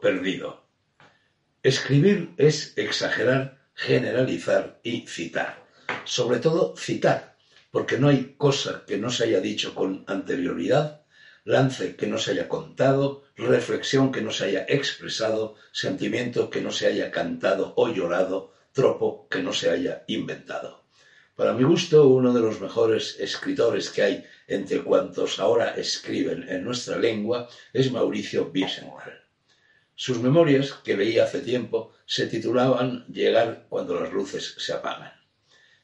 Perdido. Escribir es exagerar, generalizar y citar. Sobre todo citar, porque no hay cosa que no se haya dicho con anterioridad, lance que no se haya contado, reflexión que no se haya expresado, sentimiento que no se haya cantado o llorado, tropo que no se haya inventado. Para mi gusto, uno de los mejores escritores que hay entre cuantos ahora escriben en nuestra lengua es Mauricio Wiesenthal. Sus memorias, que leí hace tiempo, se titulaban Llegar cuando las luces se apagan.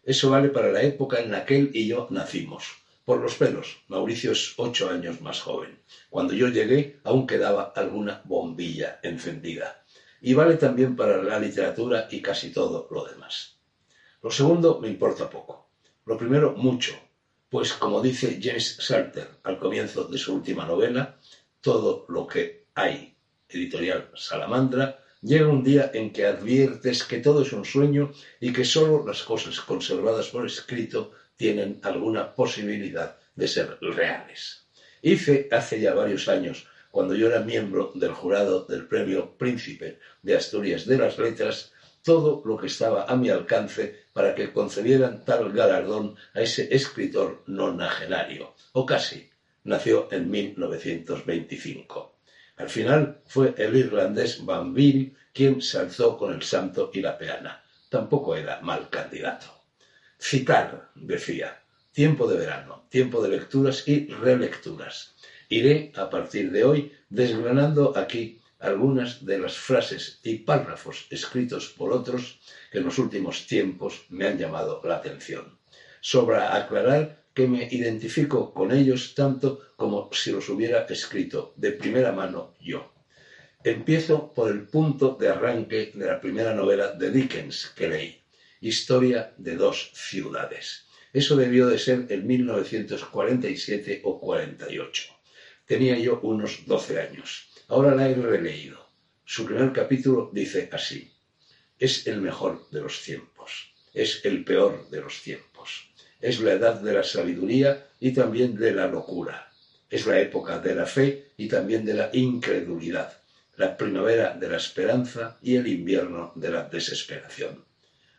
Eso vale para la época en la que él y yo nacimos. Por los pelos, Mauricio es ocho años más joven. Cuando yo llegué aún quedaba alguna bombilla encendida. Y vale también para la literatura y casi todo lo demás. Lo segundo me importa poco. Lo primero, mucho. Pues como dice James Salter al comienzo de su última novela, todo lo que hay, editorial Salamandra, llega un día en que adviertes que todo es un sueño y que sólo las cosas conservadas por escrito tienen alguna posibilidad de ser reales. Hice hace ya varios años, cuando yo era miembro del jurado del Premio Príncipe de Asturias de las Letras, todo lo que estaba a mi alcance para que concedieran tal galardón a ese escritor nonagenario, o casi. Nació en 1925. Al final fue el irlandés Van Vil quien se alzó con el santo y la peana. Tampoco era mal candidato. Citar, decía, tiempo de verano, tiempo de lecturas y relecturas. Iré, a partir de hoy, desgranando aquí algunas de las frases y párrafos escritos por otros que en los últimos tiempos me han llamado la atención. Sobra aclarar que me identifico con ellos tanto como si los hubiera escrito de primera mano yo. Empiezo por el punto de arranque de la primera novela de Dickens que leí, Historia de dos ciudades. Eso debió de ser en 1947 o 48. Tenía yo unos 12 años. Ahora la he releído. Su primer capítulo dice así. Es el mejor de los tiempos. Es el peor de los tiempos. Es la edad de la sabiduría y también de la locura. Es la época de la fe y también de la incredulidad. La primavera de la esperanza y el invierno de la desesperación.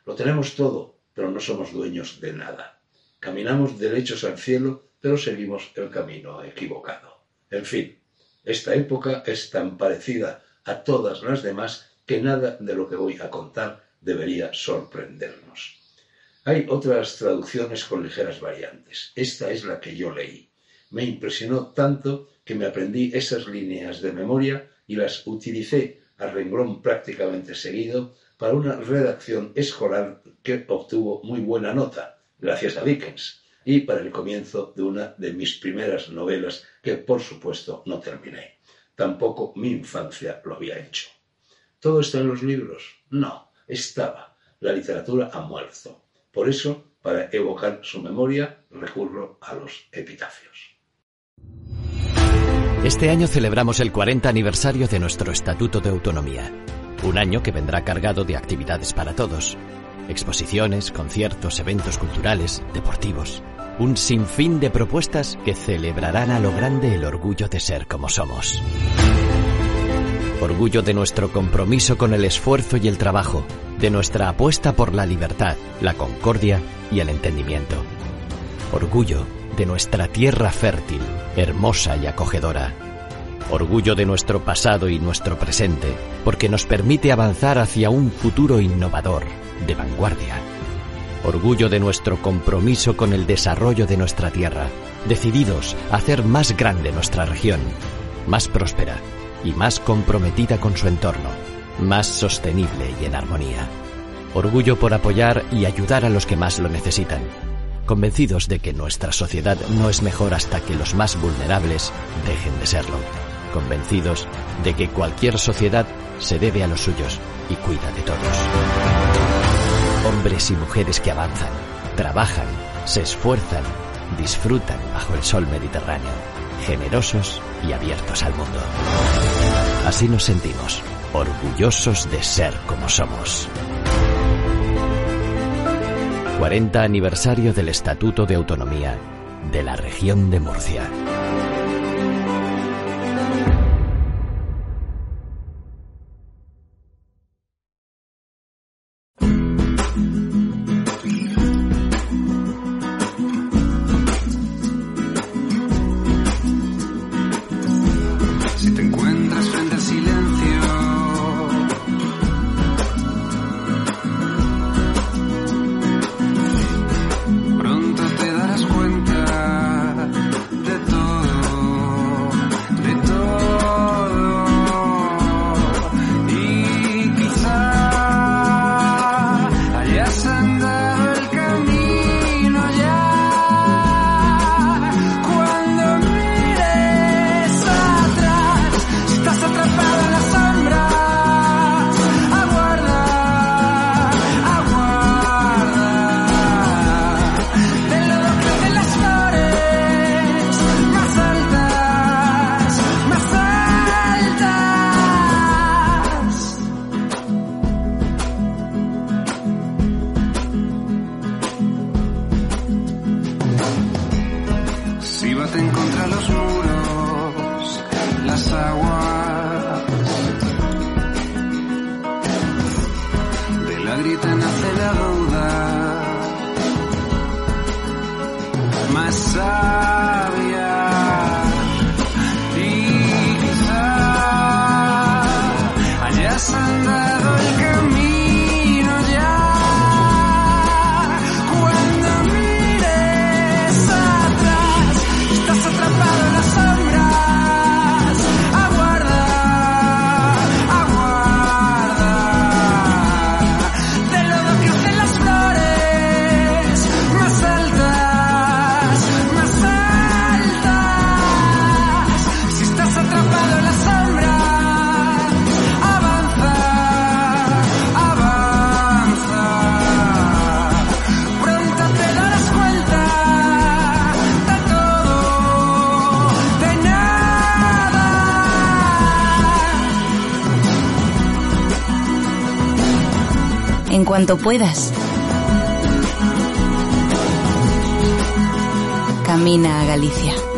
Lo tenemos todo, pero no somos dueños de nada. Caminamos derechos al cielo, pero seguimos el camino equivocado. En fin, esta época es tan parecida a todas las demás que nada de lo que voy a contar debería sorprendernos. Hay otras traducciones con ligeras variantes. Esta es la que yo leí. Me impresionó tanto que me aprendí esas líneas de memoria y las utilicé a renglón prácticamente seguido para una redacción escolar que obtuvo muy buena nota, gracias a Dickens, y para el comienzo de una de mis primeras novelas que, por supuesto, no terminé. Tampoco mi infancia lo había hecho. ¿Todo está en los libros? No, estaba. La literatura ha muerto. Por eso, para evocar su memoria, recurro a los epitafios. Este año celebramos el 40 aniversario de nuestro Estatuto de Autonomía. Un año que vendrá cargado de actividades para todos. Exposiciones, conciertos, eventos culturales, deportivos. Un sinfín de propuestas que celebrarán a lo grande el orgullo de ser como somos. Orgullo de nuestro compromiso con el esfuerzo y el trabajo, de nuestra apuesta por la libertad, la concordia y el entendimiento. Orgullo de nuestra tierra fértil, hermosa y acogedora. Orgullo de nuestro pasado y nuestro presente, porque nos permite avanzar hacia un futuro innovador, de vanguardia. Orgullo de nuestro compromiso con el desarrollo de nuestra tierra, decididos a hacer más grande nuestra región, más próspera y más comprometida con su entorno, más sostenible y en armonía. Orgullo por apoyar y ayudar a los que más lo necesitan, convencidos de que nuestra sociedad no es mejor hasta que los más vulnerables dejen de serlo, convencidos de que cualquier sociedad se debe a los suyos y cuida de todos. Hombres y mujeres que avanzan, trabajan, se esfuerzan, disfrutan bajo el sol mediterráneo, generosos y abiertos al mundo. Así nos sentimos, orgullosos de ser como somos. 40 aniversario del Estatuto de Autonomía de la región de Murcia. la gritan hace la duda. Más cuanto puedas. Camina a Galicia.